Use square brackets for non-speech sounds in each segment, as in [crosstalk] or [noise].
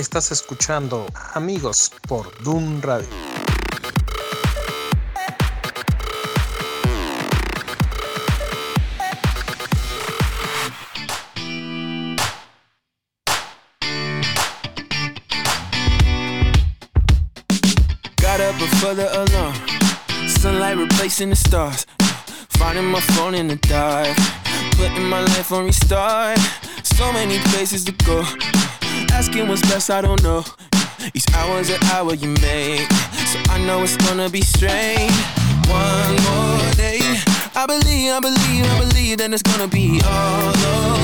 estás escuchando Amigos por Doom Radio. Got up before the alarm. Sunlight replacing the stars. Finding my phone in the dark. Putting my life on restart. So many places to go. Asking what's best, I don't know. Each hour's an hour you make. So I know it's gonna be strange. One more day. I believe, I believe, I believe that it's gonna be all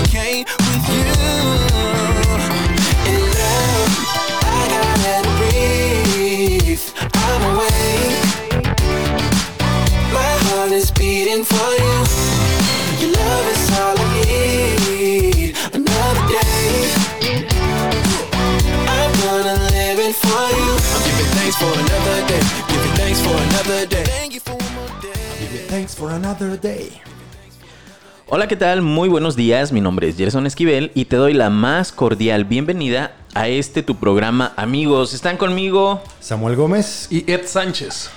okay with you. In love, I gotta breathe. I'm awake. My heart is beating for thanks for another day. Giving thanks for another day. Thank you for one more day. Thanks for another day. Hola, ¿qué tal? Muy buenos días, mi nombre es Gerson Esquivel y te doy la más cordial bienvenida a este tu programa Amigos. Están conmigo Samuel Gómez. Y Ed Sánchez.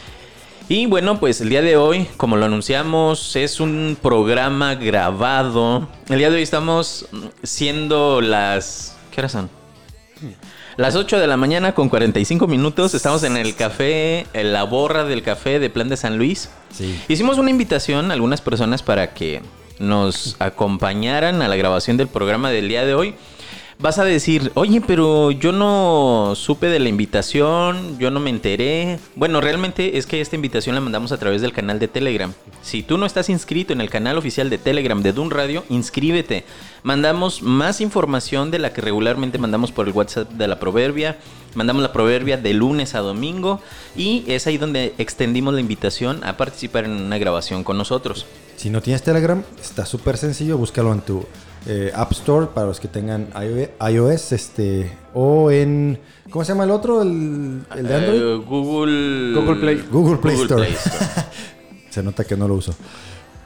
y bueno, pues el día de hoy, como lo anunciamos, es un programa grabado. El día de hoy estamos siendo las... ¿Qué horas son? Las 8 de la mañana con 45 minutos. Estamos en el café, en la borra del café de Plan de San Luis. Sí. Hicimos una invitación a algunas personas para que nos acompañaran a la grabación del programa del día de hoy. Vas a decir, oye, pero yo no supe de la invitación, yo no me enteré. Bueno, realmente es que esta invitación la mandamos a través del canal de Telegram. Si tú no estás inscrito en el canal oficial de Telegram de Dun Radio, inscríbete. Mandamos más información de la que regularmente mandamos por el WhatsApp de la Proverbia. Mandamos la Proverbia de lunes a domingo y es ahí donde extendimos la invitación a participar en una grabación con nosotros. Si no tienes Telegram, está súper sencillo. Búscalo en tu eh, App Store para los que tengan IO- iOS. Este, o en. ¿Cómo se llama el otro? ¿El, el de Android? Eh, Google... Google Play. Google Play Store. Store. [laughs] Se nota que no lo uso.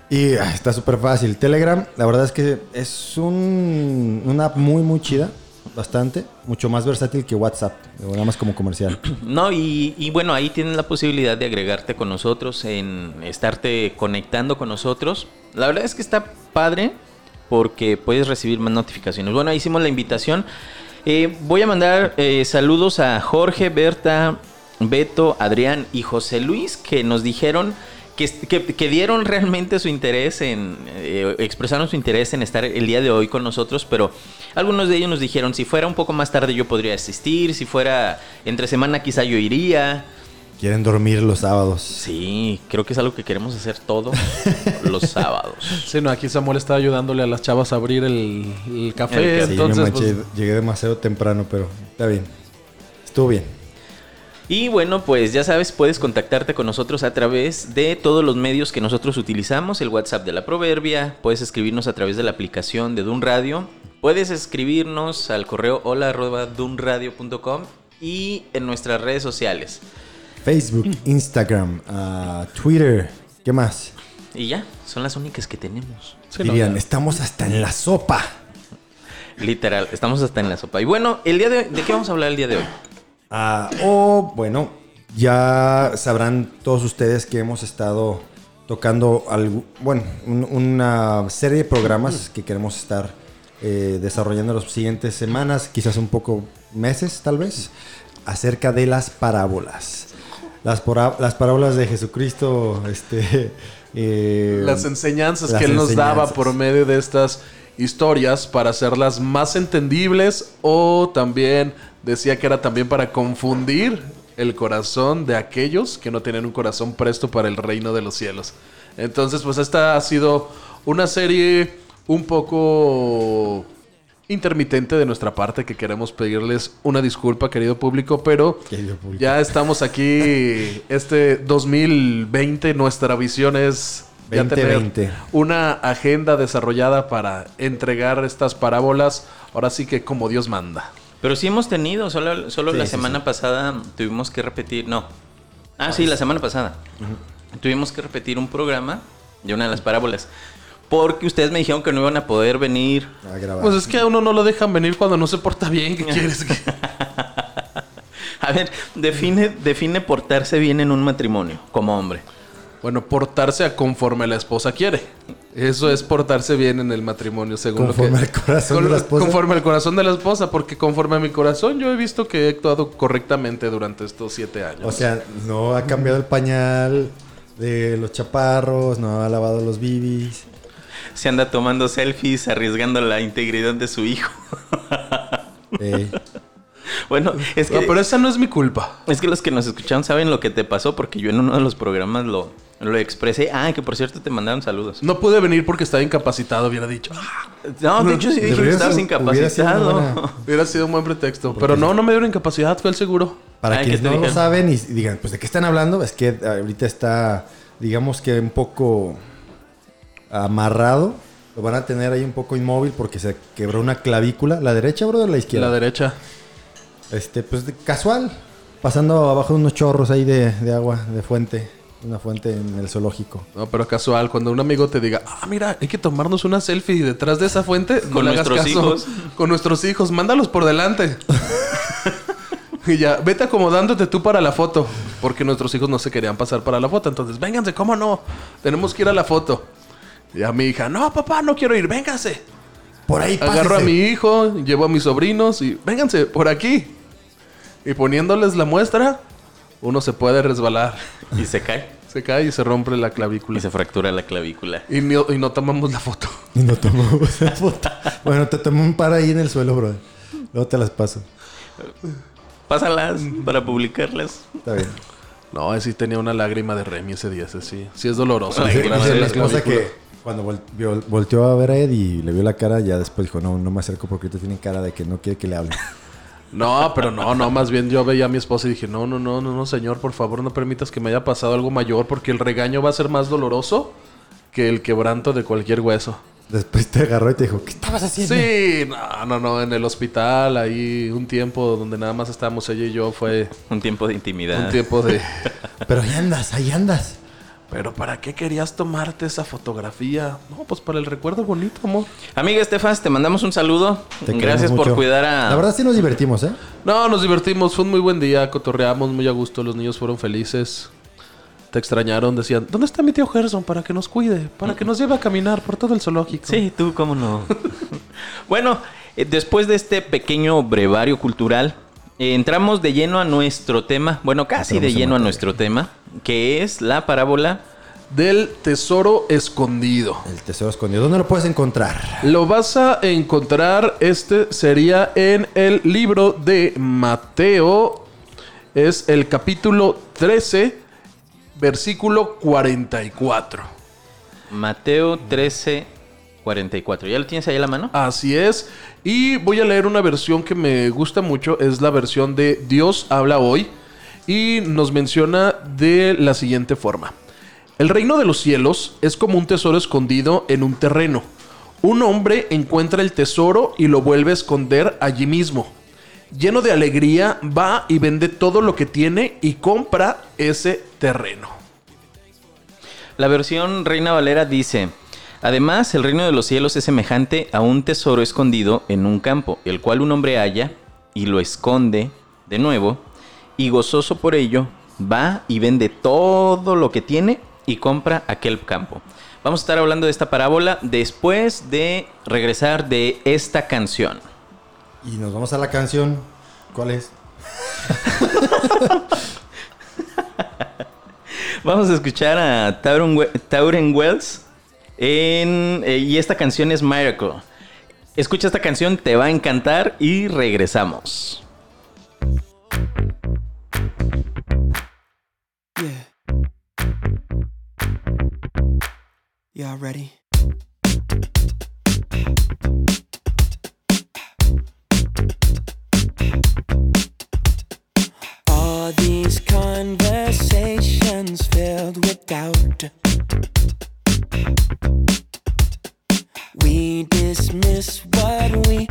Y ah, está súper fácil. Telegram, la verdad es que es un, una app muy, muy chida. Bastante. Mucho más versátil que WhatsApp. Nada más como comercial. [clears throat] No, y, y bueno, ahí tienes la posibilidad de agregarte con nosotros, en estarte conectando con nosotros. La verdad es que está padre porque puedes recibir más notificaciones. Bueno, ahí hicimos la invitación. Eh, voy a mandar eh, saludos a Jorge, Berta, Beto, Adrián y José Luis que nos dijeron que, que- dieron realmente su interés en, eh, expresaron su interés en estar el día de hoy con nosotros, pero algunos de ellos nos dijeron si fuera un poco más tarde yo podría asistir, si fuera entre semana quizá yo iría. Quieren dormir los sábados. Sí, creo que es algo que queremos hacer todo [laughs] los sábados. Sí, no, aquí Samuel está ayudándole a las chavas a abrir el, el café. El café. Sí, entonces, no pues, llegué demasiado temprano, pero está bien. Estuvo bien. Y bueno, pues ya sabes, puedes contactarte con nosotros a través de todos los medios que nosotros utilizamos, el WhatsApp de la Proverbia, puedes escribirnos a través de la aplicación de Dun Radio, puedes escribirnos al correo hola arroba dunradio.com y en nuestras redes sociales. Facebook, Instagram, ah, Twitter. ¿Qué más? Y ya, son las únicas que tenemos. sí, no, Dirían, estamos hasta en la sopa. Literal, estamos hasta en la sopa. Y bueno, el día de, ¿de qué vamos a hablar el día de hoy? Ah, o bueno, ya sabrán todos ustedes que hemos estado tocando algo, bueno, un- una serie de programas que queremos estar eh, desarrollando las siguientes semanas, quizás un poco meses tal vez, acerca de las parábolas. Las, pora- las parábolas de Jesucristo, este... [laughs] eh, las enseñanzas las que él nos daba por medio de estas historias para hacerlas más entendibles o también decía que era también para confundir el corazón de aquellos que no tienen un corazón presto para el reino de los cielos. Entonces, pues esta ha sido una serie un poco intermitente de nuestra parte que queremos pedirles una disculpa, querido público, pero Querido público. ya estamos aquí este 2020, nuestra visión es ya tener 2020. una agenda desarrollada para entregar estas parábolas, ahora sí que como Dios manda. Pero sí hemos tenido, solo, solo Sí, la sí, semana sí. pasada tuvimos que repetir, no. Ah, sí, la semana pasada. Tuvimos que repetir un programa de una de las parábolas. Porque ustedes me dijeron que no iban a poder venir. A grabar. Pues es que a uno no lo dejan venir cuando no se porta bien. ¿Qué [laughs] quieres? que- A ver, define, define portarse bien en un matrimonio como hombre. Bueno, portarse a conforme la esposa quiere. Eso es portarse bien en el matrimonio, según Conforme lo que... al corazón con- de la esposa. Conforme al corazón de la esposa, porque conforme a mi corazón yo he visto que he actuado correctamente durante estos siete años. O sea, no ha cambiado el pañal de los chaparros, no ha lavado los bibis. Se anda tomando selfies, arriesgando la integridad de su hijo. Ey. bueno, es que, No, pero esa no es mi culpa. es que los que nos escucharon saben lo que te pasó porque yo en uno de los programas lo, lo expresé. Ah, que por cierto te mandaron saludos. No pude venir porque estaba incapacitado, hubiera dicho. "Ah, No, de hecho sí dije que estabas hubiera sido una incapacitado. buena- Hubiera sido un buen pretexto. Pero no, no me dieron incapacidad, fue el seguro. Para Ay, quienes ¿qué te no lo saben y digan, pues de qué están hablando, es que ahorita está, digamos que un poco amarrado. Lo van a tener ahí un poco inmóvil porque se quebró una clavícula. ¿La derecha, bro, o la izquierda? La derecha. Este, pues casual. Pasando abajo de unos chorros ahí de, de agua, de fuente. Una fuente en el zoológico. No, pero casual, cuando un amigo te diga, ah, mira, hay que tomarnos una selfie detrás de esa fuente, no Con le hagas nuestros caso. hijos. [laughs] Con nuestros hijos, mándalos por delante. [laughs] y ya, vete acomodándote tú para la foto, porque nuestros hijos no se querían pasar para la foto. Entonces, vénganse, ¿cómo no? Tenemos que ir a la foto. Y a mi hija, no, papá, no quiero ir, vénganse. Por ahí Agarro a pásese. mi hijo, llevo a mis sobrinos y vénganse por aquí. Y poniéndoles la muestra, uno se puede resbalar. [laughs] Y se cae. Se cae y se rompe la Y clavícula. se fractura la clavícula. Y no, y no tomamos la foto. Y no tomamos la foto. Bueno, te tomé un par ahí en el suelo, bro. Luego te las paso. Pásalas para publicarlas. Está bien. No, sí tenía una lágrima de Remy ese día, ese sí. Sí es doloroso. Ay, la la esposa clavícula. que cuando vol- vio- volteó a ver a Ed y le vio la cara, ya después dijo, no, no me acerco porque ahorita tiene cara de que no quiere que le hable. [laughs] No, pero no, no, más bien yo veía a mi esposa y dije, no, no, no, no, no, señor, por favor no permitas que me haya pasado algo mayor porque el regaño va a ser más doloroso que el quebranto de cualquier hueso. Después te agarró y te dijo, ¿qué estabas haciendo? Sí, no, no, no, en el hospital, ahí un tiempo donde nada más estábamos ella y yo fue Un tiempo de intimidad. un tiempo de... [laughs] Pero ahí andas, ahí andas. Pero ¿para qué querías tomarte esa fotografía? No, pues para el recuerdo bonito, amor. Amiga Estefas, te mandamos un saludo. Te Gracias por mucho. cuidar a... La verdad sí nos divertimos, ¿eh? No, nos divertimos, fue un muy buen día, cotorreamos muy a gusto, los niños fueron felices. Te extrañaron, decían, ¿dónde está mi tío Gerson para que nos cuide? Para que nos lleve a caminar por todo el zoológico. Sí, tú, cómo no. [laughs] bueno, eh, después de este pequeño brevario cultural, entramos de lleno a nuestro tema, bueno, casi Entramos de en lleno a nuestro tema, que es la parábola. Del tesoro escondido. El tesoro escondido. ¿Dónde lo puedes encontrar? Lo vas a encontrar, este sería en el libro de Mateo. Es el capítulo 13, versículo 44. Mateo 13, 44. ¿Ya lo tienes ahí a la mano? Así es. Y voy a leer una versión que me gusta mucho. Es la versión de Dios habla hoy. Y nos menciona de la siguiente forma. El reino de los cielos es como un tesoro escondido en un terreno. Un hombre encuentra el tesoro y lo vuelve a esconder allí mismo. Lleno de alegría, va y vende todo lo que tiene y compra ese terreno. La versión Reina Valera dice, además el reino de los cielos es semejante a un tesoro escondido en un campo, el cual un hombre halla y lo esconde de nuevo, y gozoso por ello, va y vende todo lo que tiene y compra aquel campo. Vamos a estar hablando de esta parábola después de regresar de esta canción. Y nos vamos a la canción. ¿Cuál es? [laughs] Vamos a escuchar a Tauren, We- Tauren Wells en, eh, y esta canción es Miracle. Escucha esta canción, te va a encantar y regresamos. Yeah. Y'all ready? All these conversations filled with doubt. Dismiss what we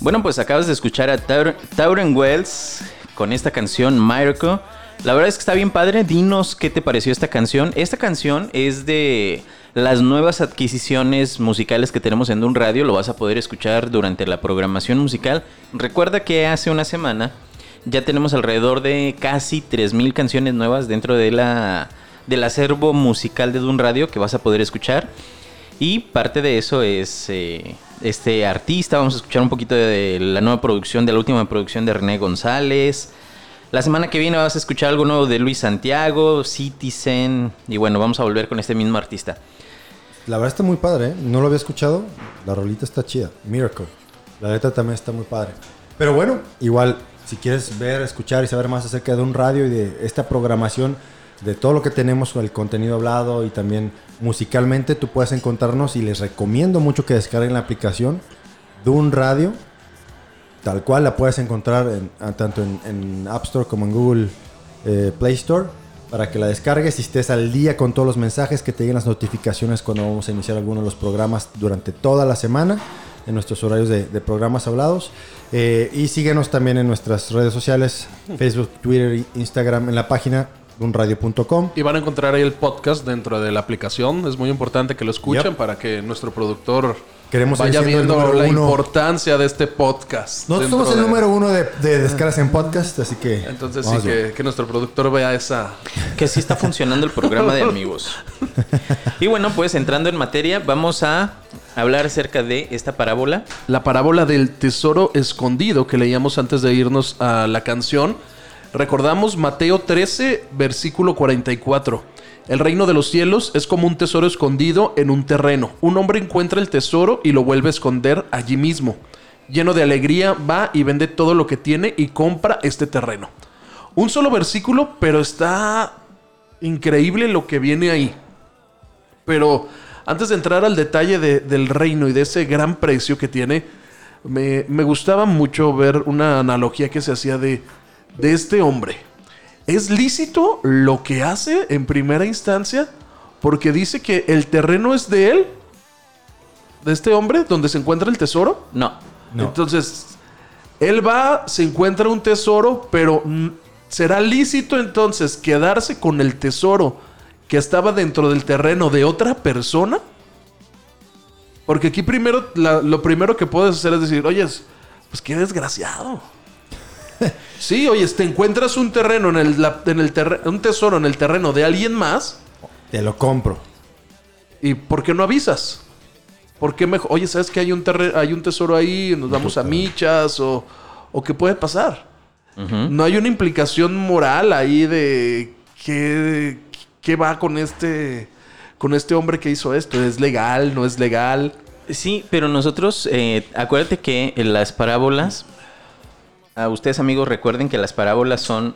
Bueno, pues acabas de escuchar a Taur- Tauren Wells con esta canción Miracle. La verdad es que está bien padre. Dinos qué te pareció esta canción. Esta canción es de las nuevas adquisiciones musicales que tenemos en un radio. Lo vas a poder escuchar durante la programación musical. Recuerda que hace una semana ya tenemos alrededor de casi 3.000 canciones nuevas dentro de la, del acervo musical de Dun Radio que vas a poder escuchar. Y parte de eso es eh, este artista. Vamos a escuchar un poquito de la nueva producción, de la última producción de René González. La semana que viene vas a escuchar algo nuevo de Luis Santiago, Citizen. Y bueno, vamos a volver con este mismo artista. La verdad está muy padre, ¿eh? No lo había escuchado. La rolita está chida. Miracle. La letra también está muy padre. Pero bueno, igual, si quieres ver, escuchar y saber más acerca de un radio y de esta programación, de todo lo que tenemos con el contenido hablado y también musicalmente, tú puedes encontrarnos y les recomiendo mucho que descarguen la aplicación de un radio. Tal cual la puedes encontrar en- ah, tanto en, en App Store como en Google eh, Play Store para que la descargues y estés al día con todos los mensajes, que te lleguen las notificaciones cuando vamos a iniciar alguno de los programas durante toda la semana en nuestros horarios de, de programas hablados. Eh, y síguenos también en nuestras redes sociales, [laughs] Facebook, Twitter, Instagram, en la página unradio.com. Y van a encontrar ahí el podcast dentro de la aplicación. Es muy importante que lo escuchen Yep. para que nuestro productor Queremos vaya viendo la uno. importancia de este podcast. Nosotros somos el de- número uno de, de descargas en podcast, así que. Entonces sí, que, que nuestro productor vea esa... Que sí está funcionando el programa de [laughs] amigos. Y bueno, pues entrando en materia, vamos a hablar acerca de esta parábola. La parábola del tesoro escondido que leíamos antes de irnos a la canción. Recordamos Mateo 13, versículo 44. El reino de los cielos es como un tesoro escondido en un terreno. Un hombre encuentra el tesoro y lo vuelve a esconder allí mismo. Lleno de alegría, va y vende todo lo que tiene y compra este terreno. Un solo versículo, pero está increíble lo que viene ahí. Pero antes de entrar al detalle de- del reino y de ese gran precio que tiene, me gustaba mucho ver una analogía que se hacía de, de este hombre. ¿Es lícito lo que hace en primera instancia? Porque dice que el terreno es de él, de este hombre, donde se encuentra el tesoro. No. No. Entonces, él va, se encuentra un tesoro, pero ¿será lícito entonces quedarse con el tesoro que estaba dentro del terreno de otra persona? Porque aquí primero, la- lo primero que puedes hacer es decir, oye, pues qué desgraciado. Sí, oye, te encuentras un terreno en el, la- en el terre- un tesoro en el terreno de alguien más. Te lo compro. ¿Y por qué no avisas? ¿Por qué mejor? Oye, ¿sabes que hay un, hay un tesoro ahí? Nos vamos a michas o, o qué puede pasar. No hay una implicación moral ahí de qué, qué va con este, con este hombre que hizo esto. ¿Es legal? ¿No es legal? Sí, pero nosotros, eh, acuérdate que en las parábolas, a ustedes amigos recuerden que las parábolas son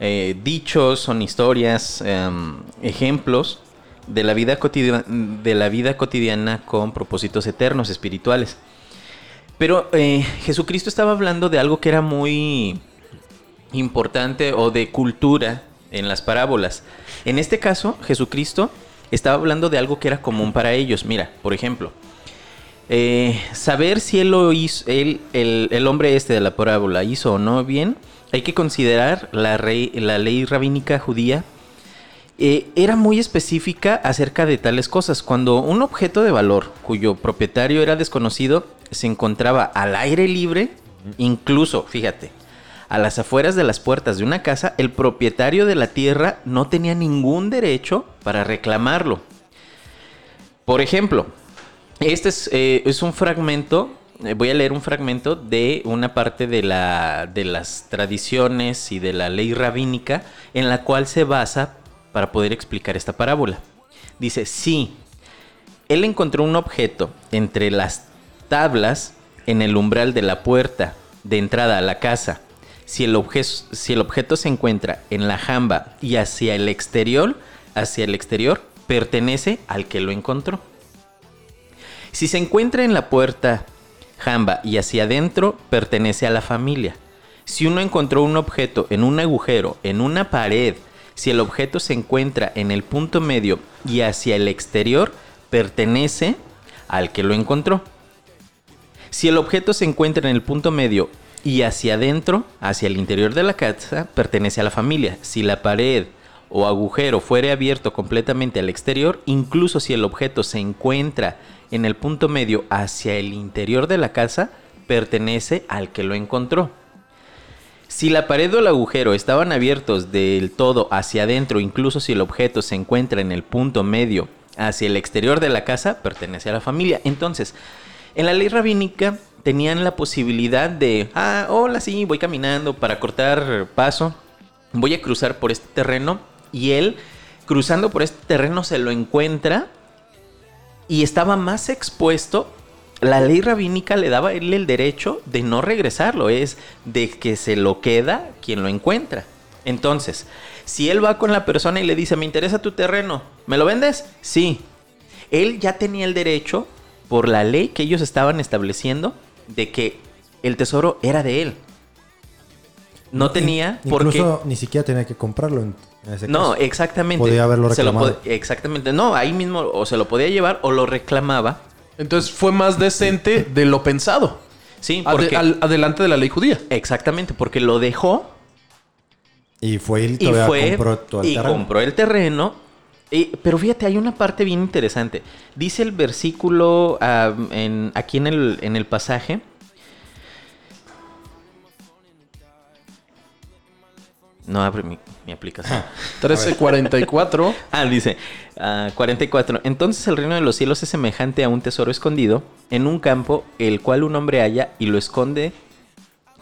eh, dichos, son historias, em, ejemplos de la, vida cotidiana, de la vida cotidiana con propósitos eternos, espirituales. Pero eh, Jesucristo estaba hablando de algo que era muy importante o de cultura en las parábolas. En este caso, Jesucristo estaba hablando de algo que era común para ellos. Mira, por ejemplo, eh, saber si él lo hizo, él, el, el hombre este de la parábola hizo o no bien, hay que considerar la, rey- la ley rabínica judía. eh, era muy específica acerca de tales cosas. Cuando un objeto de valor cuyo propietario era desconocido se encontraba al aire libre, incluso, fíjate, a las afueras de las puertas de una casa, el propietario de la tierra no tenía ningún derecho para reclamarlo. Por ejemplo, este es, eh, es un fragmento, eh, voy a leer un fragmento de una parte de, la, de las tradiciones y de la ley rabínica en la cual se basa para poder explicar esta parábola. Dice, sí, él encontró un objeto entre las tablas en el umbral de la puerta de entrada a la casa. Si el, si el objeto se encuentra en la jamba y hacia el exterior, hacia el exterior, pertenece al que lo encontró. Si se encuentra en la puerta jamba y hacia adentro, pertenece a la familia. Si uno encontró un objeto en un agujero, en una pared, si el objeto se encuentra en el punto medio y hacia el exterior, pertenece al que lo encontró. Si el objeto se encuentra en el punto medio y hacia adentro, hacia el interior de la casa, pertenece a la familia. Si la pared o agujero fuere abierto completamente al exterior, incluso si el objeto se encuentra en el punto medio hacia el interior de la casa, pertenece al que lo encontró. Si la pared o el agujero estaban abiertos del todo hacia adentro, incluso si el objeto se encuentra en el punto medio hacia el exterior de la casa, pertenece a la familia. Entonces, en la ley rabínica tenían la posibilidad de, ah, hola, sí, voy caminando para cortar paso, voy a cruzar por este terreno y él, cruzando por este terreno, se lo encuentra y estaba más expuesto. La ley rabínica le daba a él el derecho de no regresarlo, es de que se lo queda quien lo encuentra. Entonces, si él va con la persona y le dice, me interesa tu terreno, ¿me lo vendes? Sí. Él ya tenía el derecho, por la ley que ellos estaban estableciendo, de que el tesoro era de él. No tenía In- por qué... Incluso ni siquiera tenía que comprarlo en, en ese No, caso. exactamente. Podía haberlo Se lo reclamado. pod- exactamente. No, ahí mismo o se lo podía llevar o lo reclamaba. Entonces fue más decente de lo pensado. Sí, porque... al- adelante de la ley judía. Exactamente, porque lo dejó Y fue y y todavía fue compró todo el y terreno. compró el terreno Eh, pero fíjate, hay una parte bien interesante. Dice el versículo ah, en- aquí en el, en el pasaje. No abre mi, mi aplicación. 1344. [laughs] Ah, dice ah, 44. Entonces el reino de los cielos es semejante a un tesoro escondido en un campo, el cual un hombre halla y lo esconde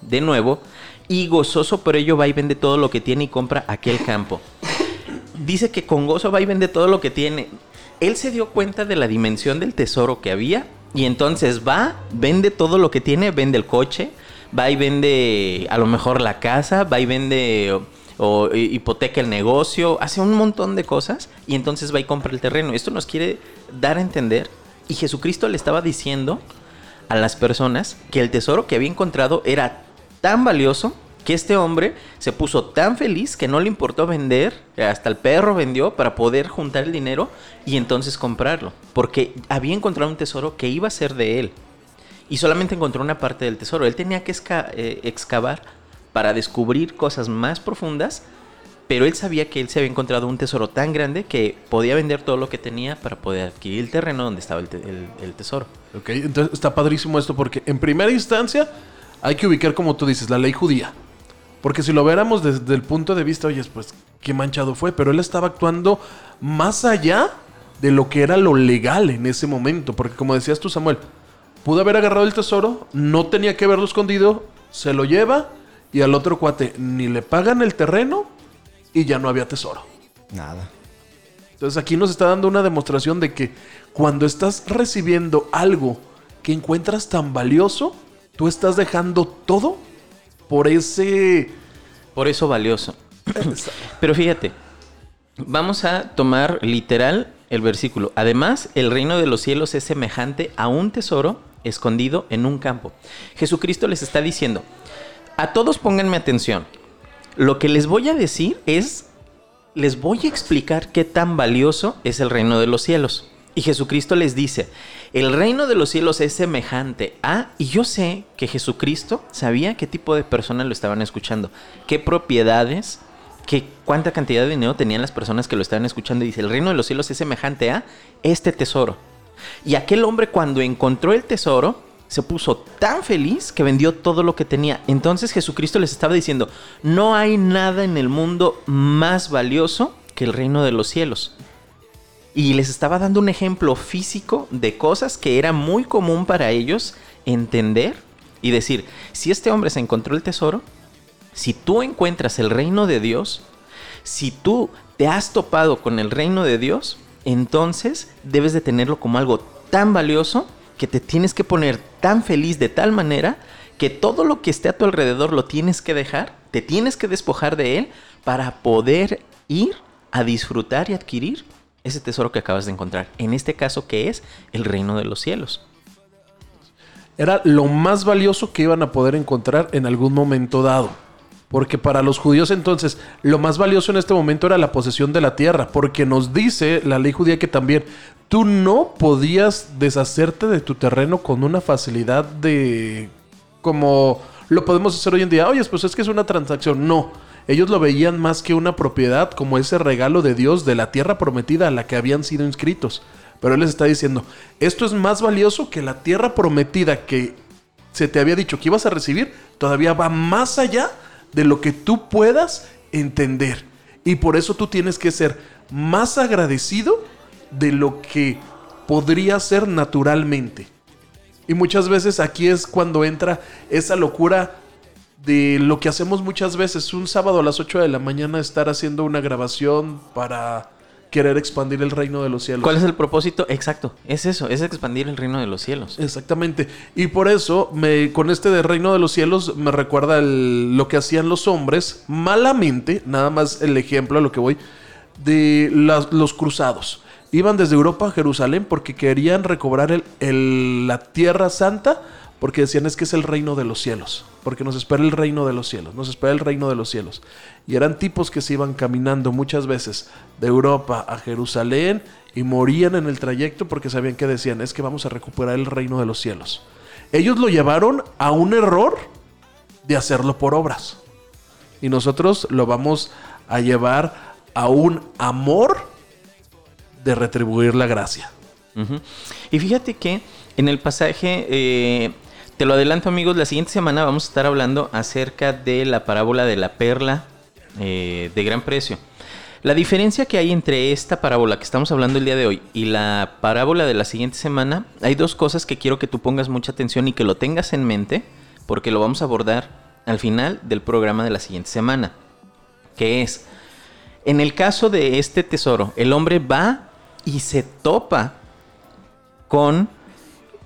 de nuevo, y gozoso por ello va y vende todo lo que tiene y compra aquel campo. Dice que con gozo va y vende todo lo que tiene. Él se dio cuenta de la dimensión del tesoro que había y entonces va, vende todo lo que tiene, vende el coche, va y vende a lo mejor la casa, va y vende o, o hipoteca el negocio, hace un montón de cosas y entonces va y compra el terreno. Esto nos quiere dar a entender y Jesucristo le estaba diciendo a las personas que el tesoro que había encontrado era tan valioso que este hombre se puso tan feliz que no le importó vender, hasta el perro vendió para poder juntar el dinero y entonces comprarlo, porque había encontrado un tesoro que iba a ser de él. Y solamente encontró una parte del tesoro. Él tenía que eh, excavar para descubrir cosas más profundas, pero él sabía que él se había encontrado un tesoro tan grande que podía vender todo lo que tenía para poder adquirir el terreno donde estaba el, te- el- el tesoro. Ok, entonces está padrísimo esto porque en primera instancia hay que ubicar, como tú dices, la ley judía. Porque si lo viéramos desde el punto de vista, oye, pues qué manchado fue, pero él estaba actuando más allá de lo que era lo legal en ese momento. Porque como decías tú, Samuel, pudo haber agarrado el tesoro, no tenía que verlo escondido, se lo lleva y al otro cuate ni le pagan el terreno y ya no había tesoro. Nada. Entonces aquí nos está dando una demostración de que cuando estás recibiendo algo que encuentras tan valioso, tú estás dejando todo por ese... Por eso valioso. [clears throat] Pero fíjate, vamos a tomar literal el versículo. Además, el reino de los cielos es semejante a un tesoro escondido en un campo. Jesucristo les está diciendo, a todos pónganme atención. Lo que les voy a decir es, les voy a explicar qué tan valioso es el reino de los cielos. Y Jesucristo les dice, el reino de los cielos es semejante a, y yo sé que Jesucristo sabía qué tipo de personas lo estaban escuchando, qué propiedades, qué, cuánta cantidad de dinero tenían las personas que lo estaban escuchando. Y dice, el reino de los cielos es semejante a este tesoro. Y aquel hombre cuando encontró el tesoro, se puso tan feliz que vendió todo lo que tenía. Entonces Jesucristo les estaba diciendo, no hay nada en el mundo más valioso que el reino de los cielos. Y les estaba dando un ejemplo físico de cosas que era muy común para ellos entender y decir, si este hombre se encontró el tesoro, si tú encuentras el reino de Dios, si tú te has topado con el reino de Dios, entonces debes de tenerlo como algo tan valioso que te tienes que poner tan feliz de tal manera que todo lo que esté a tu alrededor lo tienes que dejar, te tienes que despojar de él para poder ir a disfrutar y adquirir ese tesoro que acabas de encontrar. En este caso, que es el reino de los cielos. Era lo más valioso que iban a poder encontrar en algún momento dado. Porque para los judíos entonces lo más valioso en este momento era la posesión de la tierra. Porque nos dice la ley judía que también tú no podías deshacerte de tu terreno con una facilidad de... como lo podemos hacer hoy en día. Oye, pues es que es una transacción. No. Ellos lo veían más que una propiedad, como ese regalo de Dios de la tierra prometida a la que habían sido inscritos. Pero Él les está diciendo, esto es más valioso que la tierra prometida que se te había dicho que ibas a recibir, todavía va más allá de lo que tú puedas entender. Y por eso tú tienes que ser más agradecido de lo que podría ser naturalmente. Y muchas veces aquí es cuando entra esa locura de lo que hacemos muchas veces. Un sábado a las 8 de la mañana estar haciendo una grabación para querer expandir el reino de los cielos. ¿Cuál es el propósito? Exacto, es eso, es expandir el reino de los cielos. Exactamente. Y por eso, me, con este de Reino de los Cielos, me recuerda el- lo que hacían los hombres malamente, nada más el ejemplo a lo que voy, de las- los cruzados. Iban desde Europa a Jerusalén porque querían recobrar el- el- la tierra santa, porque decían es que es el reino de los cielos, porque nos espera el reino de los cielos, nos espera el reino de los cielos. Y eran tipos que se iban caminando muchas veces de Europa a Jerusalén y morían en el trayecto porque sabían que decían es que vamos a recuperar el reino de los cielos. Ellos lo llevaron a un error de hacerlo por obras. Y nosotros lo vamos a llevar a un amor de retribuir la gracia. Y fíjate que en el pasaje, eh, te lo adelanto amigos, la siguiente semana vamos a estar hablando acerca de la parábola de la perla eh, de gran precio. La diferencia que hay entre esta parábola que estamos hablando el día de hoy y la parábola de la siguiente semana, hay dos cosas que quiero que tú pongas mucha atención y que lo tengas en mente, porque lo vamos a abordar al final del programa de la siguiente semana, que es, en el caso de este tesoro, el hombre va y se topa con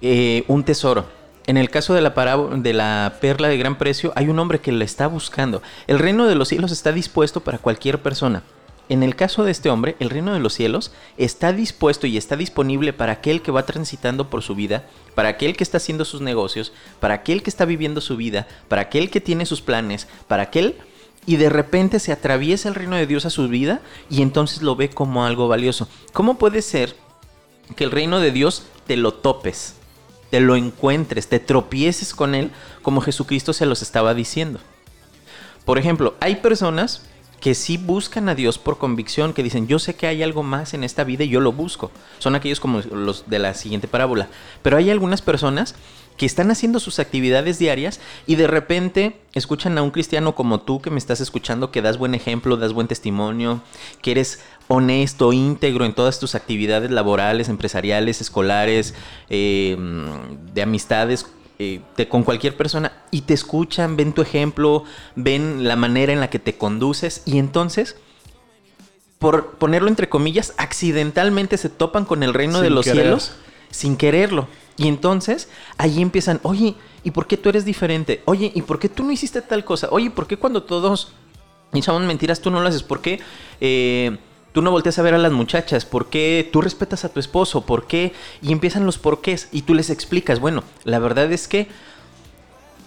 eh, un tesoro. En el caso de la, de la perla de gran precio, hay un hombre que la está buscando. El reino de los cielos está dispuesto para cualquier persona. En el caso de este hombre, el reino de los cielos está dispuesto y está disponible para aquel que va transitando por su vida, para aquel que está haciendo sus negocios, para aquel que está viviendo su vida, para aquel que tiene sus planes, para aquel y de repente se atraviesa el reino de Dios a su vida y entonces lo ve como algo valioso. ¿Cómo puede ser que el reino de Dios te lo topes, te lo encuentres, te tropieces con él como Jesucristo se los estaba diciendo? Por ejemplo, hay personas que sí buscan a Dios por convicción, que dicen, yo sé que hay algo más en esta vida y yo lo busco. Son aquellos como los de la siguiente parábola. Pero hay algunas personas que están haciendo sus actividades diarias y de repente escuchan a un cristiano como tú que me estás escuchando, que das buen ejemplo, das buen testimonio, que eres honesto, íntegro en todas tus actividades laborales, empresariales, escolares, eh, de amistades, eh, de- con cualquier persona y te escuchan, ven tu ejemplo, ven la manera en la que te conduces y entonces, por ponerlo entre comillas, accidentalmente se topan con el reino de los querer. cielos sin quererlo. Y entonces ahí empiezan, oye, ¿y por qué tú eres diferente? Oye, ¿y por qué tú no hiciste tal cosa? Oye, ¿por qué cuando todos echamos mentiras tú no lo haces? ¿Por qué eh, tú no volteas a ver a las muchachas? ¿Por qué tú respetas a tu esposo? ¿Por qué? Y empiezan los porqués y tú les explicas, bueno, la verdad es que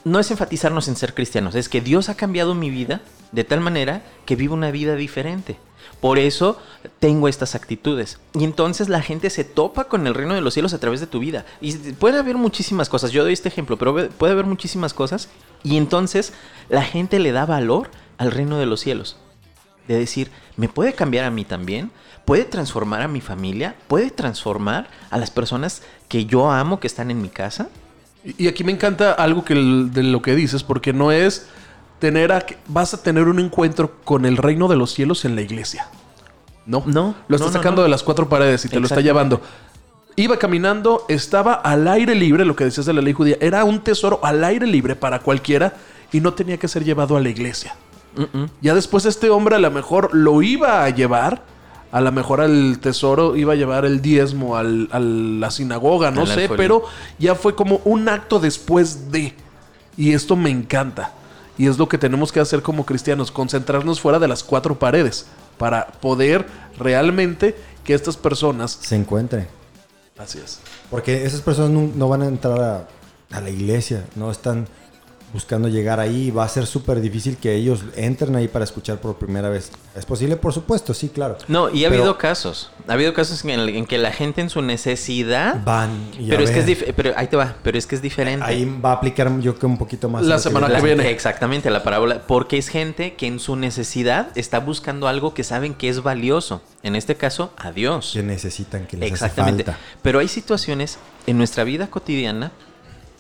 no es enfatizarnos en ser cristianos, es que Dios ha cambiado mi vida de tal manera que vivo una vida diferente. Por eso tengo estas actitudes. Y entonces la gente se topa con el reino de los cielos a través de tu vida. Y puede haber muchísimas cosas. Yo doy este ejemplo, pero puede haber muchísimas cosas. Y entonces la gente le da valor al reino de los cielos. De decir, ¿me puede cambiar a mí también? ¿Puede transformar a mi familia? ¿Puede transformar a las personas que yo amo que están en mi casa? Y aquí me encanta algo que de lo que dices, porque no es tener a, vas a tener un encuentro con el reino de los cielos en la iglesia. No, No, Lo está no, sacando no. de las cuatro paredes y te lo está llevando. Iba caminando, estaba al aire libre, lo que decías de la ley judía, era un tesoro al aire libre para cualquiera y no tenía que ser llevado a la iglesia. Ya después este hombre a lo mejor lo iba a llevar, a lo mejor al tesoro iba a llevar el diezmo al- a la sinagoga, no sé, pero ya fue como un acto después de. Y esto me encanta. Y es lo que tenemos que hacer como cristianos, concentrarnos fuera de las cuatro paredes para poder realmente que estas personas... Se encuentre. Así es. Porque esas personas no, no van a entrar a, a la iglesia, no están buscando llegar ahí. Va a ser súper difícil que ellos entren ahí para escuchar por primera vez. ¿Es posible? Por supuesto, sí, claro. No, y ha Pero habido casos. Ha habido casos en, el- en que la gente en su necesidad. Van y a pero es que es pero ahí te va, pero es que es diferente. Ahí va a aplicar yo que un poquito más. La semana que viene. Exactamente, la parábola. Porque es gente que en su necesidad está buscando algo que saben que es valioso. En este caso, a Dios. Que necesitan, que les Exactamente. hace falta. Pero hay situaciones en nuestra vida cotidiana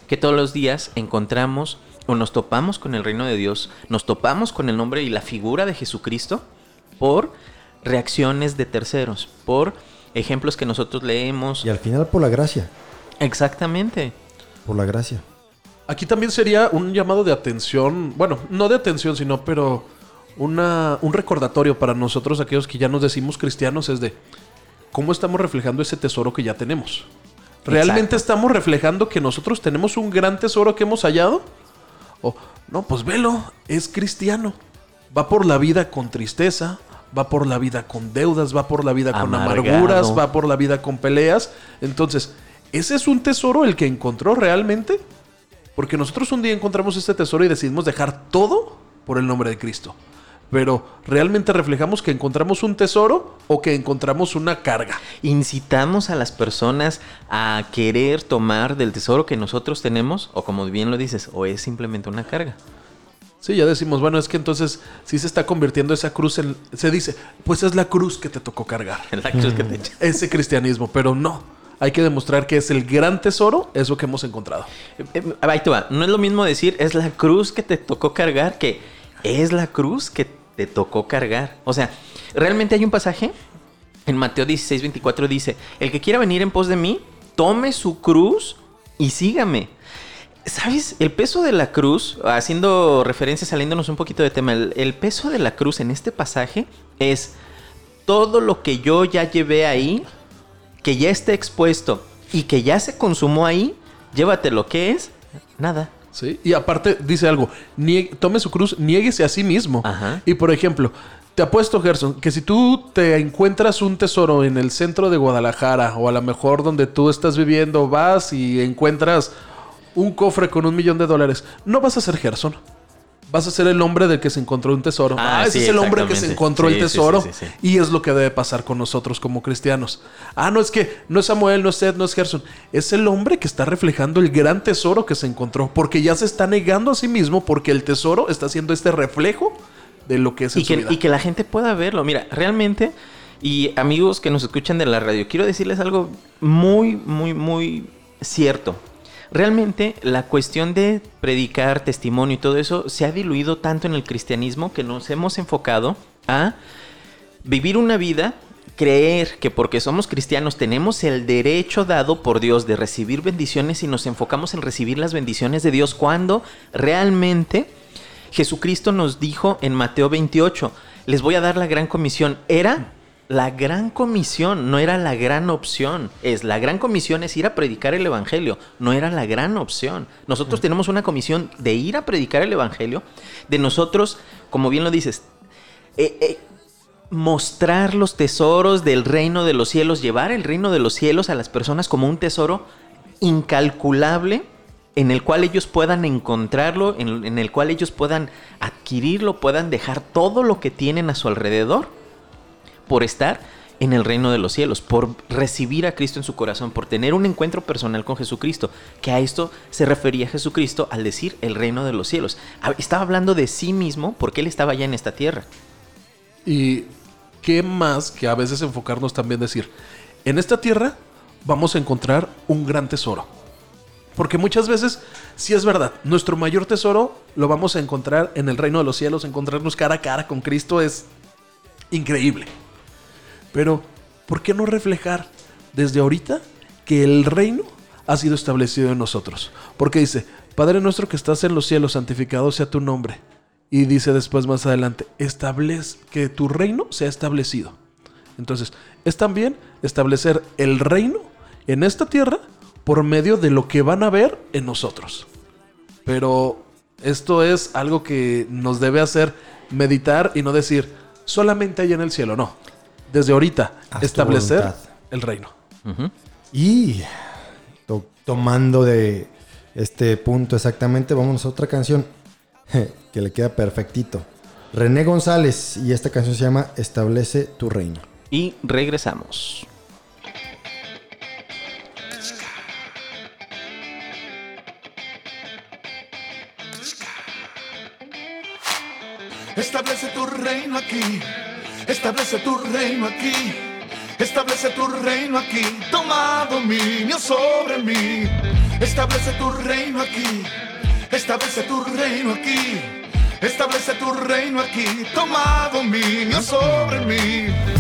que todos los días encontramos o nos topamos con el reino de Dios, nos topamos con el nombre y la figura de Jesucristo por reacciones de terceros, por ejemplos que nosotros leemos. Y al final por la gracia. Exactamente. Por la gracia. Aquí también sería un llamado de atención, bueno, no de atención, sino pero una, un recordatorio para nosotros, aquellos que ya nos decimos cristianos, es de cómo estamos reflejando ese tesoro que ya tenemos. ¿Realmente Exacto. estamos reflejando que nosotros tenemos un gran tesoro que hemos hallado? O, no, pues velo, es cristiano. Va por la vida con tristeza, va por la vida con deudas, va por la vida con Amargado. amarguras, va por la vida con peleas. Entonces, ¿ese es un tesoro el que encontró realmente? Porque nosotros un día encontramos este tesoro y decidimos dejar todo por el nombre de Cristo. Pero ¿realmente reflejamos que encontramos un tesoro o que encontramos una carga? Incitamos a las personas a querer tomar del tesoro que nosotros tenemos, o como bien lo dices, o es simplemente una carga. Sí, ya decimos, bueno, es que entonces sí se está convirtiendo esa cruz en... Se dice, pues es la cruz que te tocó cargar. [laughs] La cruz que te echa. Ese cristianismo, pero no. Hay que demostrar que es el gran tesoro, eso que hemos encontrado. Eh, eh, Ahí te va. No es lo mismo decir es la cruz que te tocó cargar que es la cruz que te tocó cargar. O sea, realmente hay un pasaje en Mateo 16, 24 dice, el que quiera venir en pos de mí, tome su cruz y sígame. ¿Sabes? El peso de la cruz, haciendo referencia, saliéndonos un poquito de tema, el, el peso de la cruz en este pasaje es todo lo que yo ya llevé ahí, que ya esté expuesto y que ya se consumó ahí, llévate lo que es, nada. ¿Sí? Y aparte dice algo, nie- tome su cruz, niéguese a sí mismo. Ajá. Y por ejemplo, te apuesto, Gerson, que si tú te encuentras un tesoro en el centro de Guadalajara o a lo mejor donde tú estás viviendo, vas y encuentras un cofre con un millón de dólares, no vas a ser Gerson. Vas a ser el hombre del que se encontró un tesoro. Ah, Ah, ese sí, es el hombre que se encontró Sí, el tesoro. sí. Y es lo que debe pasar con nosotros como cristianos. Ah, no es que no es Samuel, no es Seth, no es Gerson. Es el hombre que está reflejando el gran tesoro que se encontró. Porque ya se está negando a sí mismo porque el tesoro está haciendo este reflejo de lo que es en y su vida. y que la gente pueda verlo. Mira, realmente, y amigos que nos escuchan de la radio, quiero decirles algo muy, muy, muy cierto. Realmente la cuestión de predicar, testimonio y todo eso se ha diluido tanto en el cristianismo que nos hemos enfocado a vivir una vida, creer que porque somos cristianos tenemos el derecho dado por Dios de recibir bendiciones y nos enfocamos en recibir las bendiciones de Dios cuando realmente Jesucristo nos dijo en Mateo 28, les voy a dar la gran comisión. Era la gran comisión, no era la gran opción. Es la gran comisión es ir a predicar el evangelio, no era la gran opción. Nosotros tenemos una comisión de ir a predicar el evangelio, de nosotros, como bien lo dices, eh, eh, mostrar los tesoros del reino de los cielos, llevar el reino de los cielos a las personas como un tesoro incalculable en el cual ellos puedan encontrarlo, en, en el cual ellos puedan adquirirlo, puedan dejar todo lo que tienen a su alrededor por estar en el reino de los cielos, por recibir a Cristo en su corazón, por tener un encuentro personal con Jesucristo, que a esto se refería Jesucristo al decir el reino de los cielos. Ah, Estaba hablando de sí mismo porque él estaba ya en esta tierra. Y qué más que a veces enfocarnos también decir, en esta tierra vamos a encontrar un gran tesoro. Porque muchas veces, sí es verdad, nuestro mayor tesoro lo vamos a encontrar en el reino de los cielos, encontrarnos cara a cara con Cristo es increíble. Pero, ¿por qué no reflejar desde ahorita que el reino ha sido establecido en nosotros? Porque dice, Padre nuestro que estás en los cielos, santificado sea tu nombre. Y dice después más adelante, establece que tu reino sea establecido. Entonces, es también establecer el reino en esta tierra por medio de lo que van a ver en nosotros. Pero esto es algo que nos debe hacer meditar y no decir solamente ahí en el cielo, no. Desde ahorita, Haz establecer el reino. Y to- tomando de este punto exactamente, vamos a otra canción [laughs] que le queda perfectito. René González y esta canción se llama Establece tu reino. Y regresamos. Establece tu reino aquí. Establece tu reino aquí. Establece tu reino aquí. Toma dominio sobre mí. Establece tu reino aquí. Establece tu reino aquí. Establece tu reino aquí. Toma dominio sobre mí.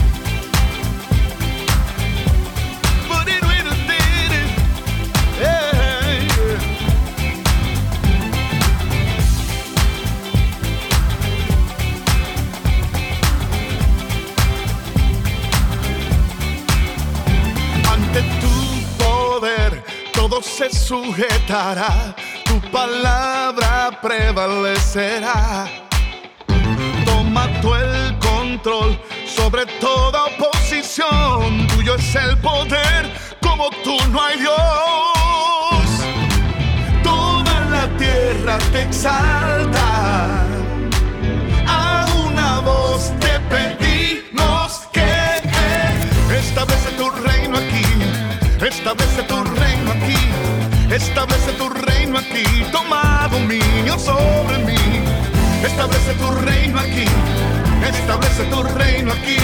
Se sujetará, tu palabra prevalecerá. Toma tú el control sobre toda oposición, tuyo es el poder, como tú no hay Dios. Toda la tierra te exalta a una voz te pedimos que establece tu reino establece tu reino aquí, establece tu reino aquí, toma dominio sobre mí, Establece tu reino aquí. Establece tu reino aquí.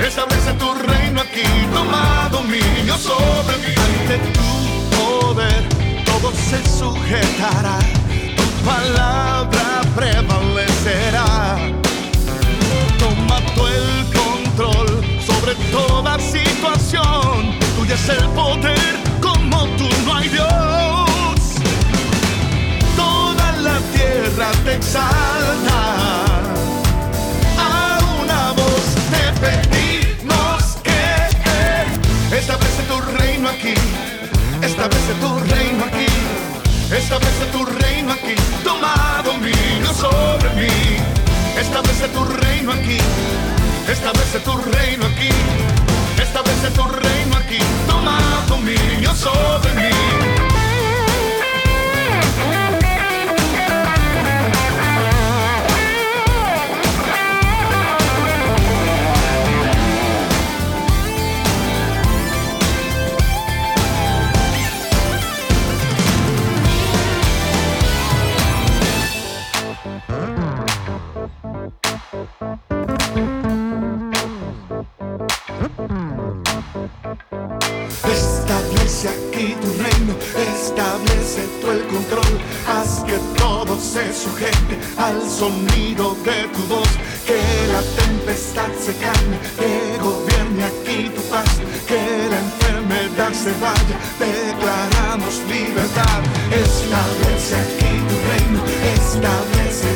Establece tu reino aquí. Toma dominio sobre mí. Ante tu poder todo se sujetará. Tu palabra prevalecerá. Toma tú el control sobre toda situación. Tuyo es el poder, como tú no hay Dios. Toda la tierra te exalta. A una voz te pedimos que establece tu reino aquí. Establece tu reino aquí. Establece tu reino aquí. Toma dominio sobre mí. Establece tu reino aquí. Establece tu reino aquí. Establece tu reino aquí. Toma dominio sobre mí. Sujete al sonido de tu voz, que la tempestad se calme, que gobierne aquí tu paz, que la enfermedad se vaya, declaramos libertad. Establece aquí tu reino, establece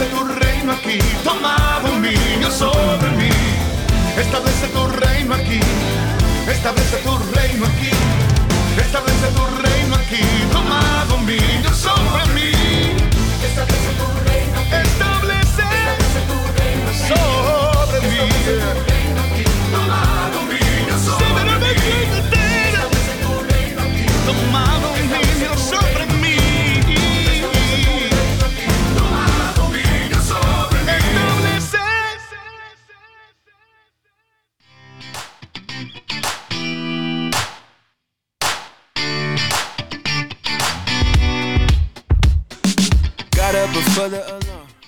establece tu reino aquí, toma dominio sobre mí. Establece tu reino aquí, establece tu reino aquí, establece tu reino aquí, toma dominio sobre mí. Establece tu reino, establece, tu reino sobre mí.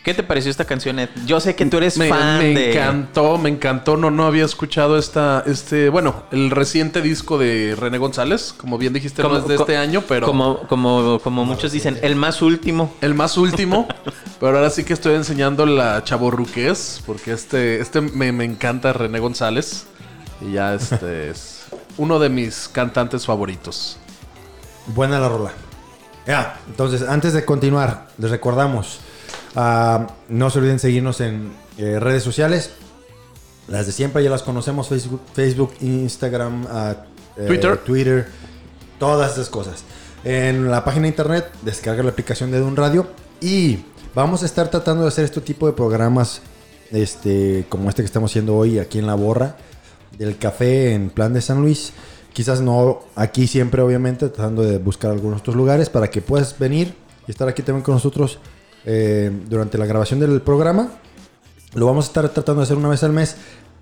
¿Qué te pareció esta canción, Ed? Yo sé que tú eres Me, fan me de... encantó, me encantó. No, no había escuchado esta, este, bueno, el reciente disco de René González. Como bien dijiste, no es de co- este año, pero Como, como, como muchos dicen, el más último. el más último. [laughs] pero ahora sí que estoy enseñando la chaborruqués, porque este, este me, me encanta René González. Y ya este [laughs] es uno de mis cantantes favoritos. Buena la rola. Ya, entonces, antes de continuar, les recordamos, ah, no se olviden seguirnos en eh, redes sociales. Las de siempre ya las conocemos, Facebook, Facebook Instagram, ah, eh, Twitter. Twitter, todas esas cosas. En la página de internet, descarga la aplicación de Dun Radio y vamos a estar tratando de hacer este tipo de programas este, como este que estamos haciendo hoy aquí en La Borra, del café en Plan de San Luis. Quizás no aquí siempre, obviamente, tratando de buscar algunos otros lugares para que puedas venir y estar aquí también con nosotros eh, durante la grabación del programa. Lo vamos a estar tratando de hacer una vez al mes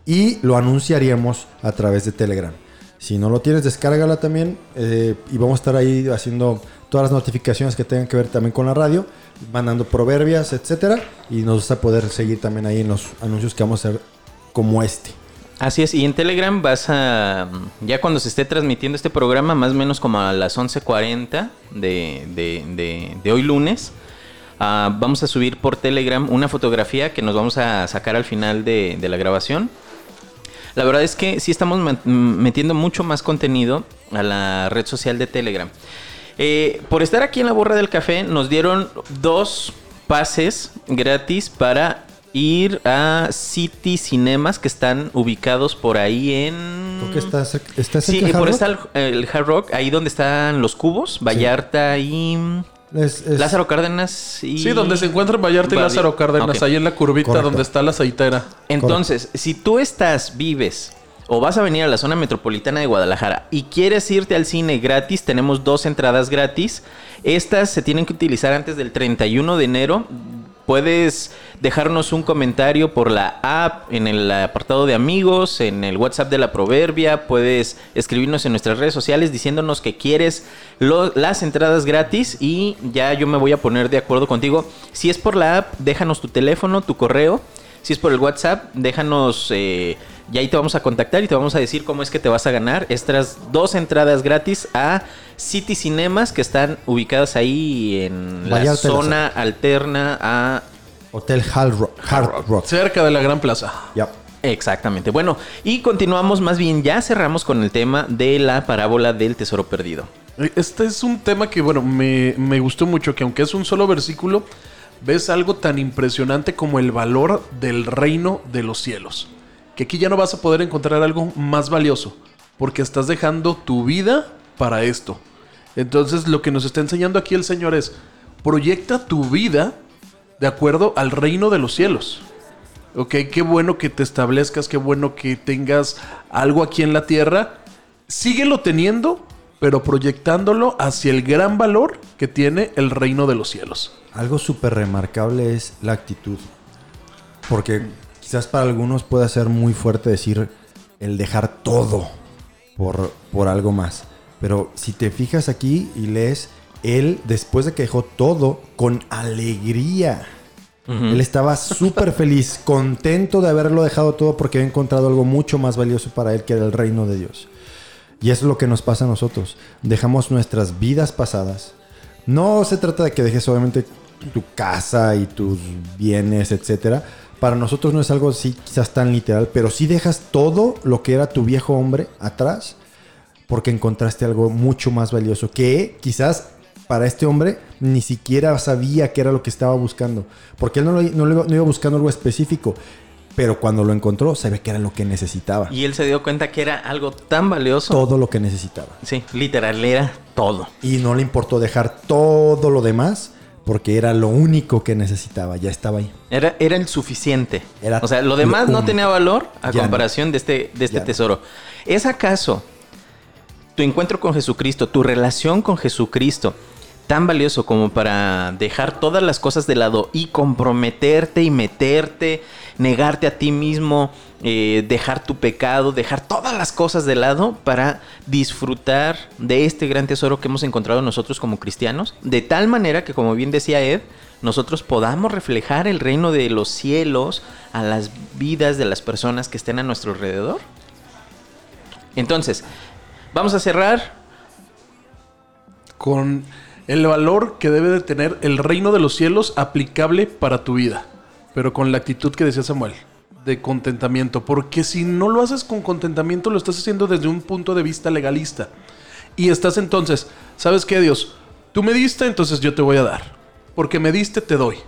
y lo anunciaríamos a través de Telegram. Si no lo tienes, descárgala también eh, y vamos a estar ahí haciendo todas las notificaciones que tengan que ver también con la radio, mandando proverbias, etcétera, y nos vas a poder seguir también ahí en los anuncios que vamos a hacer como este. Así es, y en Telegram vas a... Ya cuando se esté transmitiendo este programa, más o menos como a las 11.40 de, de, de, de hoy lunes, ah, vamos a subir por Telegram una fotografía que nos vamos a sacar al final de, de la grabación. La verdad es que sí estamos metiendo mucho más contenido a la red social de Telegram. Eh, por estar aquí en la borra del café, nos dieron dos pases gratis para ir a City Cinemas que están ubicados por ahí en... Creo que está, cerca- está Sí, de por Hard Rock. el, el Hard Rock, ahí donde están los cubos, Vallarta y Es- es- Lázaro Cárdenas y... Sí, donde se encuentran Vallarta y Lázaro Cárdenas, ahí en la curvita Correcto. donde está la aceitera. Entonces, si tú estás, vives o vas a venir a la zona metropolitana de Guadalajara y quieres irte al cine gratis, tenemos dos entradas gratis. Estas se tienen que utilizar antes del 31 de enero. Puedes dejarnos un comentario por la app, en el apartado de amigos, en el WhatsApp de la Proverbia. Puedes escribirnos en nuestras redes sociales diciéndonos que quieres las entradas gratis y ya yo me voy a poner de acuerdo contigo. Si es por la app, déjanos tu teléfono, tu correo. Si es por el WhatsApp, déjanos, eh, y ahí te vamos a contactar y te vamos a decir cómo es que te vas a ganar estas dos entradas gratis a City Cinemas que están ubicadas ahí en la Vallarta zona alterna a... Hotel Hard Rock. Hard Rock. Cerca de la Gran Plaza. Ya. Exactamente. Bueno, y continuamos más bien, ya cerramos con el tema de la parábola del tesoro perdido. Este es un tema que, bueno, me, me gustó mucho, que aunque es un solo versículo, ves algo tan impresionante como el valor del reino de los cielos. Que aquí ya no vas a poder encontrar algo más valioso, porque estás dejando tu vida para esto. Entonces lo que nos está enseñando aquí el Señor es, proyecta tu vida de acuerdo al reino de los cielos. Ok, qué bueno que te establezcas, qué bueno que tengas algo aquí en la tierra. Síguelo teniendo, pero proyectándolo hacia el gran valor que tiene el reino de los cielos. Algo súper remarcable es la actitud. Porque quizás para algunos pueda ser muy fuerte decir el dejar todo por, por algo más. Pero si te fijas aquí y lees, él después de que dejó todo, con alegría. Él estaba súper feliz, contento de haberlo dejado todo porque había encontrado algo mucho más valioso para él que era el reino de Dios. Y es lo que nos pasa a nosotros. Dejamos nuestras vidas pasadas. No se trata de que dejes obviamente tu casa y tus bienes, etcétera. Para nosotros no es algo así quizás tan literal, pero sí dejas todo lo que era tu viejo hombre atrás porque encontraste algo mucho más valioso que quizás para este hombre ni siquiera sabía qué era lo que estaba buscando. Porque él no iba buscando algo específico. Pero cuando lo encontró, sabía que era lo que necesitaba. Y él se dio cuenta que era algo tan valioso. Todo lo que necesitaba. Sí, literal, era todo. Y no le importó dejar todo lo demás porque era lo único que necesitaba. Ya estaba ahí. Era, era el suficiente. Era o sea, lo demás lo no tenía valor a Ya no. comparación de este, de este Ya no. tesoro. ¿Es acaso tu encuentro con Jesucristo, tu relación con Jesucristo, tan valioso como para dejar todas las cosas de lado y comprometerte y meterte, negarte a ti mismo, eh, dejar tu pecado, dejar todas las cosas de lado para disfrutar de este gran tesoro que hemos encontrado nosotros como cristianos? De tal manera que, como bien decía Ed, nosotros podamos reflejar el reino de los cielos a las vidas de las personas que estén a nuestro alrededor. Entonces, vamos a cerrar Con el valor que debe de tener el reino de los cielos aplicable para tu vida. Pero con la actitud que decía Samuel, de contentamiento. Porque si no lo haces con contentamiento, lo estás haciendo desde un punto de vista legalista. Y estás entonces, ¿sabes qué, Dios? Tú me diste, entonces yo te voy a dar. Porque me diste, te doy.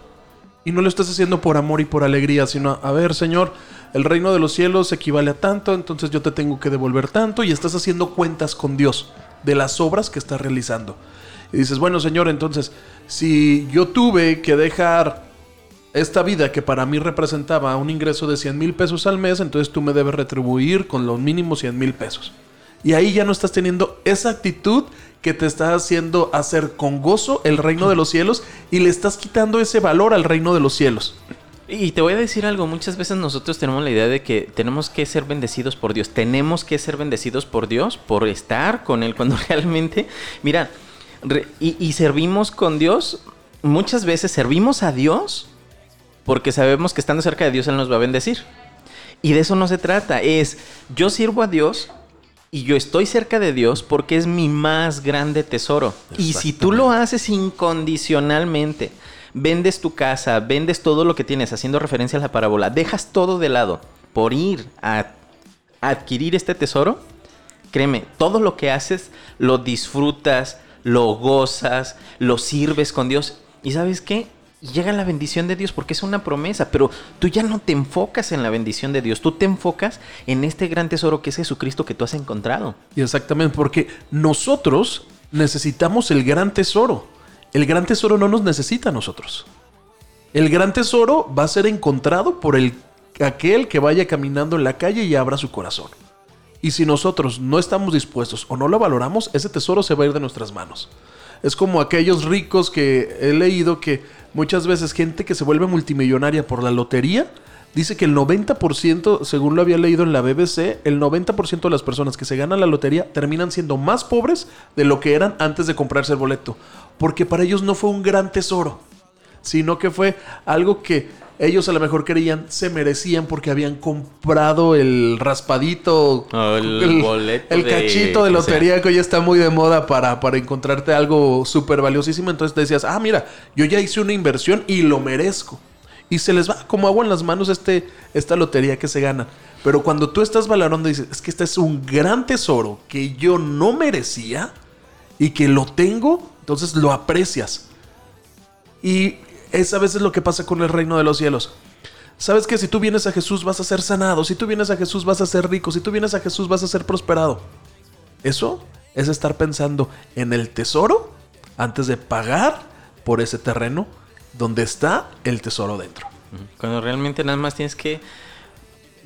Y no lo estás haciendo por amor y por alegría, sino, a ver, Señor, el reino de los cielos equivale a tanto, entonces yo te tengo que devolver tanto y estás haciendo cuentas con Dios de las obras que estás realizando. Y dices, bueno, Señor, entonces, si yo tuve que dejar esta vida que para mí representaba un ingreso de 100 mil pesos al mes, entonces tú me debes retribuir con los mínimos 100 mil pesos. Y ahí ya no estás teniendo esa actitud que te está haciendo hacer con gozo el reino de los cielos y le estás quitando ese valor al reino de los cielos. Y te voy a decir algo, muchas veces nosotros tenemos la idea de que tenemos que ser bendecidos por Dios, tenemos que ser bendecidos por Dios, por estar con Él, cuando [laughs] realmente, mira, re- y, y servimos con Dios, muchas veces servimos a Dios porque sabemos que estando cerca de Dios Él nos va a bendecir. Y de eso no se trata, es yo sirvo a Dios y yo estoy cerca de Dios porque es mi más grande tesoro. Y si tú lo haces incondicionalmente, vendes tu casa, vendes todo lo que tienes, haciendo referencia a la parábola, dejas todo de lado por ir a adquirir este tesoro, créeme, todo lo que haces lo disfrutas, lo gozas, lo sirves con Dios. ¿Y sabes qué? llega la bendición de Dios porque es una promesa, pero tú ya no te enfocas en la bendición de Dios, tú te enfocas en este gran tesoro que es Jesucristo que tú has encontrado. Y exactamente, porque nosotros necesitamos el gran tesoro. El gran tesoro no nos necesita a nosotros. El gran tesoro va a ser encontrado por el, aquel que vaya caminando en la calle y abra su corazón. Y si nosotros no estamos dispuestos o no lo valoramos, ese tesoro se va a ir de nuestras manos. Es como aquellos ricos que he leído que muchas veces gente que se vuelve multimillonaria por la lotería, dice que el 90%, según lo había leído en la BBC, el 90% de las personas que se ganan la lotería terminan siendo más pobres de lo que eran antes de comprarse el boleto. Porque para ellos no fue un gran tesoro, sino que fue algo que ellos a lo mejor creían se merecían porque habían comprado el raspadito, el boleto el cachito de lotería que hoy está muy de moda para, para encontrarte algo súper valiosísimo. Entonces decías, ah, mira, yo ya hice una inversión y lo merezco. Y se les va como agua en las manos este, esta lotería que se gana. Pero cuando tú estás valorando y dices, es que este es un gran tesoro que yo no merecía y que lo tengo, entonces lo aprecias. Y es a veces lo que pasa con el reino de los cielos. Sabes que si tú vienes a Jesús vas a ser sanado, si tú vienes a Jesús vas a ser rico, si tú vienes a Jesús vas a ser prosperado. Eso es estar pensando en el tesoro antes de pagar por ese terreno donde está el tesoro dentro. Cuando realmente nada más tienes que,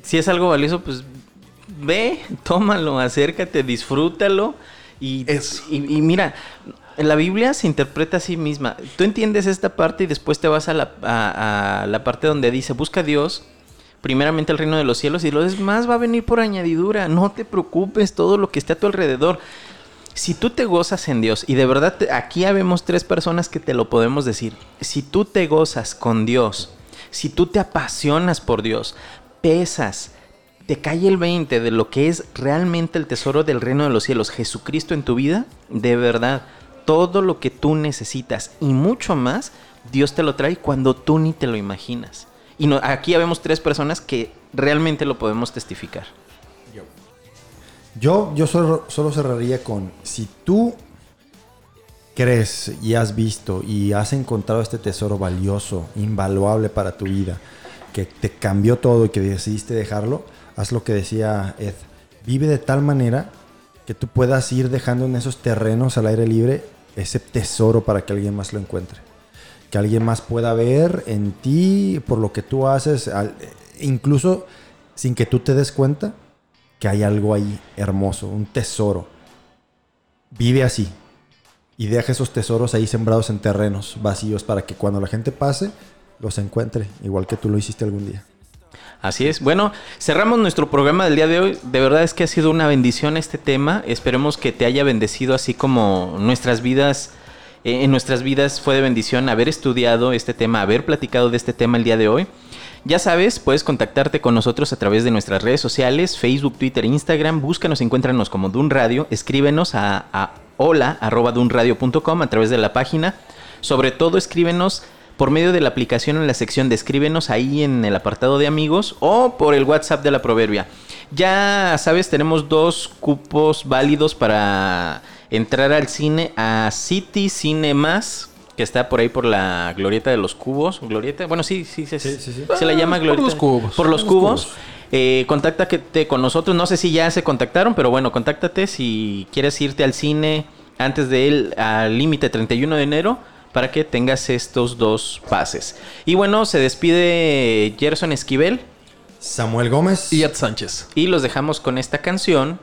si es algo valioso, pues ve, [laughs] tómalo, acércate, disfrútalo. Y, Eso. y, y mira, la Biblia se interpreta a sí misma. Tú entiendes esta parte y después te vas a la, parte donde dice, busca a Dios, primeramente el reino de los cielos y lo demás va a venir por añadidura. No te preocupes, todo lo que esté a tu alrededor. Si tú te gozas en Dios, y de verdad te- aquí habemos tres personas que te lo podemos decir, si tú te gozas con Dios, si tú te apasionas por Dios, pesas, te cae el 20 de lo que es realmente el tesoro del reino de los cielos, Jesucristo en tu vida, de verdad, todo lo que tú necesitas y mucho más, Dios te lo trae cuando tú ni te lo imaginas. Y aquí habemos tres personas que realmente lo podemos testificar. Yo, yo solo, solo cerraría con, si tú crees y has visto y has encontrado este tesoro valioso, invaluable para tu vida, que te cambió todo y que decidiste dejarlo, haz lo que decía Ed. Vive de tal manera que tú puedas ir dejando en esos terrenos al aire libre ese tesoro para que alguien más lo encuentre. Que alguien más pueda ver en ti por lo que tú haces, al- incluso sin que tú te des cuenta que hay algo ahí hermoso, un tesoro. Vive así y deja esos tesoros ahí sembrados en terrenos vacíos para que cuando la gente pase los encuentre, igual que tú lo hiciste algún día. Así es. Bueno, cerramos nuestro programa del día de hoy. De verdad es que ha sido una bendición este tema. Esperemos que te haya bendecido así como nuestras vidas, eh, en nuestras vidas fue de bendición haber estudiado este tema, haber platicado de este tema el día de hoy. Ya sabes, puedes contactarte con nosotros a través de nuestras redes sociales, Facebook, Twitter, Instagram. Búscanos, encuéntranos como Dun Radio. Escríbenos a, a hola a través de la página. Sobre todo, escríbenos por medio de la aplicación en la sección de escríbenos ahí en el apartado de amigos o por el WhatsApp de la Proverbia. Ya sabes, tenemos dos cupos válidos para entrar al cine a City Cine Más, que está por ahí por la glorieta de los cubos. ¿Glorieta? Bueno, sí, sí, sí. Sí, sí, sí. Se la llama Por glorieta. los cubos. Por los Por los cubos. cubos. Eh, contáctate con nosotros. No sé si ya se contactaron, pero bueno, contáctate si quieres irte al cine antes de él al límite 31 de enero para que tengas estos dos pases. Y bueno, se despide Gerson Esquivel Samuel Gómez. Y Ed Sánchez. y los dejamos con esta canción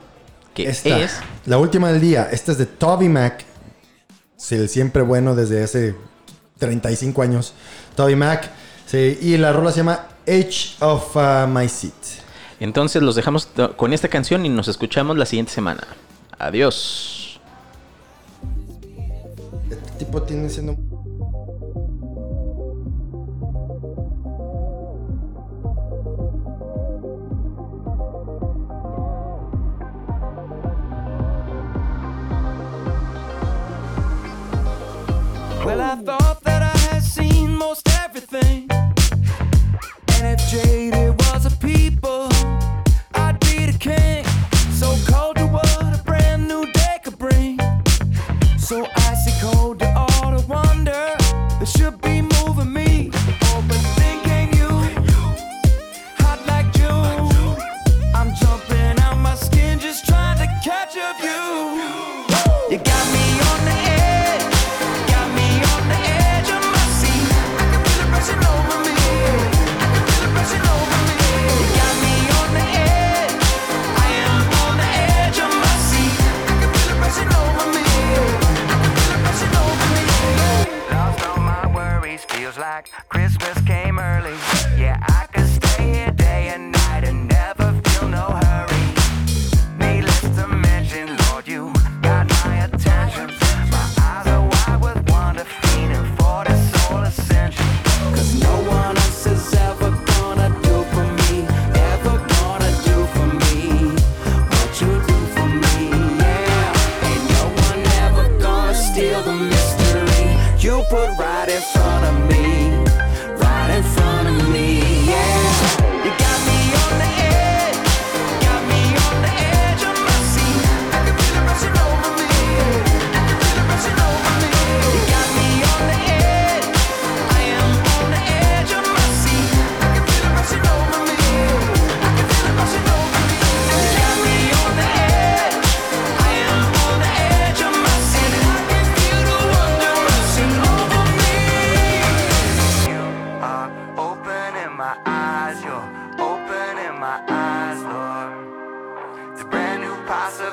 que Esta, es la última del día. Esta es de Toby Mac. El siempre bueno desde hace 35 años. Toby Mac. Sí, y la rola se llama Edge of uh, My Seat. Entonces los dejamos con esta canción y nos escuchamos la siguiente semana. Adiós. Tipo tiene siendo... Well, I thought that I had seen most everything. And if jaded was a people, I'd be the king. So cold to what a brand new day could bring. So icy cold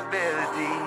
Ability.